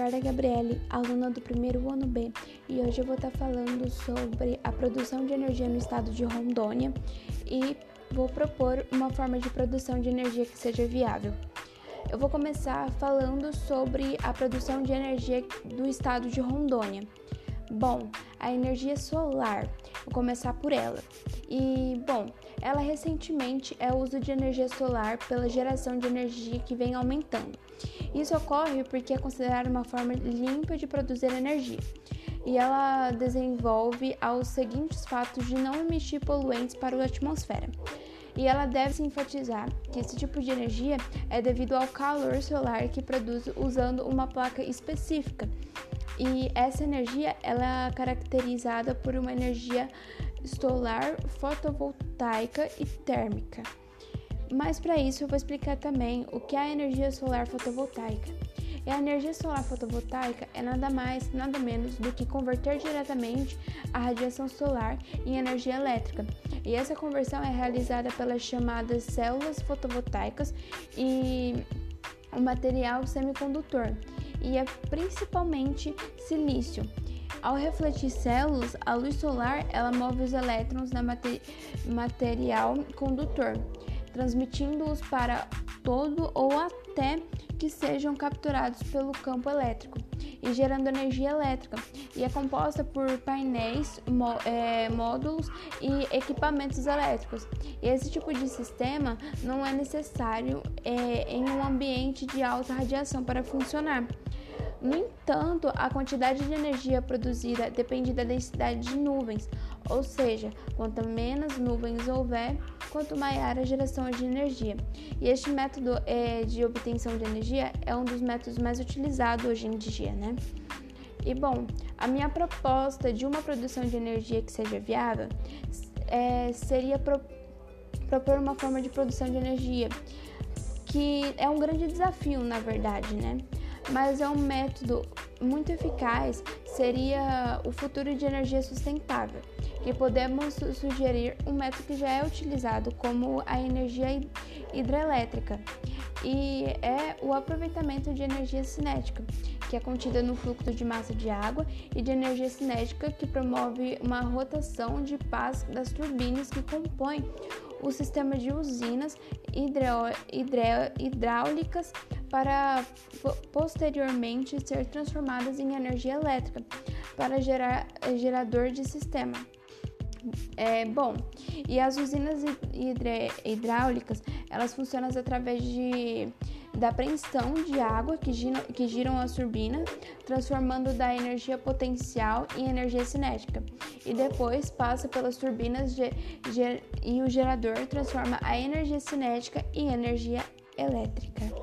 Eduarda Gabriele, aluna do primeiro ano B, e hoje eu vou estar falando sobre a produção de energia no estado de Rondônia e vou propor uma forma de produção de energia que seja viável. Eu vou começar falando sobre a produção de energia do estado de Rondônia. Bom, a energia solar, vou começar por ela. E, bom, ela recentemente é o uso de energia solar pela geração de energia que vem aumentando. Isso ocorre porque é considerada uma forma limpa de produzir energia e ela desenvolve aos seguintes fatos de não emitir poluentes para a atmosfera. E ela deve se enfatizar que esse tipo de energia é devido ao calor solar que produz usando uma placa específica e essa energia ela é caracterizada por uma energia solar, fotovoltaica e térmica. Mas para isso eu vou explicar também o que é a energia solar fotovoltaica. E a energia solar fotovoltaica é nada mais, nada menos do que converter diretamente a radiação solar em energia elétrica. E essa conversão é realizada pelas chamadas células fotovoltaicas e o material semicondutor e é principalmente silício. Ao refletir células, a luz solar ela move os elétrons na mater material condutor, transmitindo-os para todo ou até que sejam capturados pelo campo elétrico e gerando energia elétrica. E é composta por painéis, é, módulos e equipamentos elétricos. E esse tipo de sistema não é necessário é, em um ambiente de alta radiação para funcionar. No entanto, a quantidade de energia produzida depende da densidade de nuvens, ou seja, quanto menos nuvens houver, quanto maior a geração de energia. E este método é, de obtenção de energia é um dos métodos mais utilizados hoje em dia, né? E bom, a minha proposta de uma produção de energia que seja viável é, seria pro, propor uma forma de produção de energia que é um grande desafio, na verdade, né? Mas é um método muito eficaz seria o futuro de energia sustentável, que podemos sugerir um método que já é utilizado como a energia hidrelétrica e é o aproveitamento de energia cinética, que é contida no fluxo de massa de água e de energia cinética que promove uma rotação de paz das turbinas que compõem o sistema de usinas hidráulicas para posteriormente ser transformadas em energia elétrica para gerar gerador de sistema. É, bom, e as usinas hidráulicas, elas funcionam através de, da apreensão de água que giram, que giram as turbinas, transformando da energia potencial em energia cinética. E depois passa pelas turbinas de, e o gerador transforma a energia cinética em energia elétrica.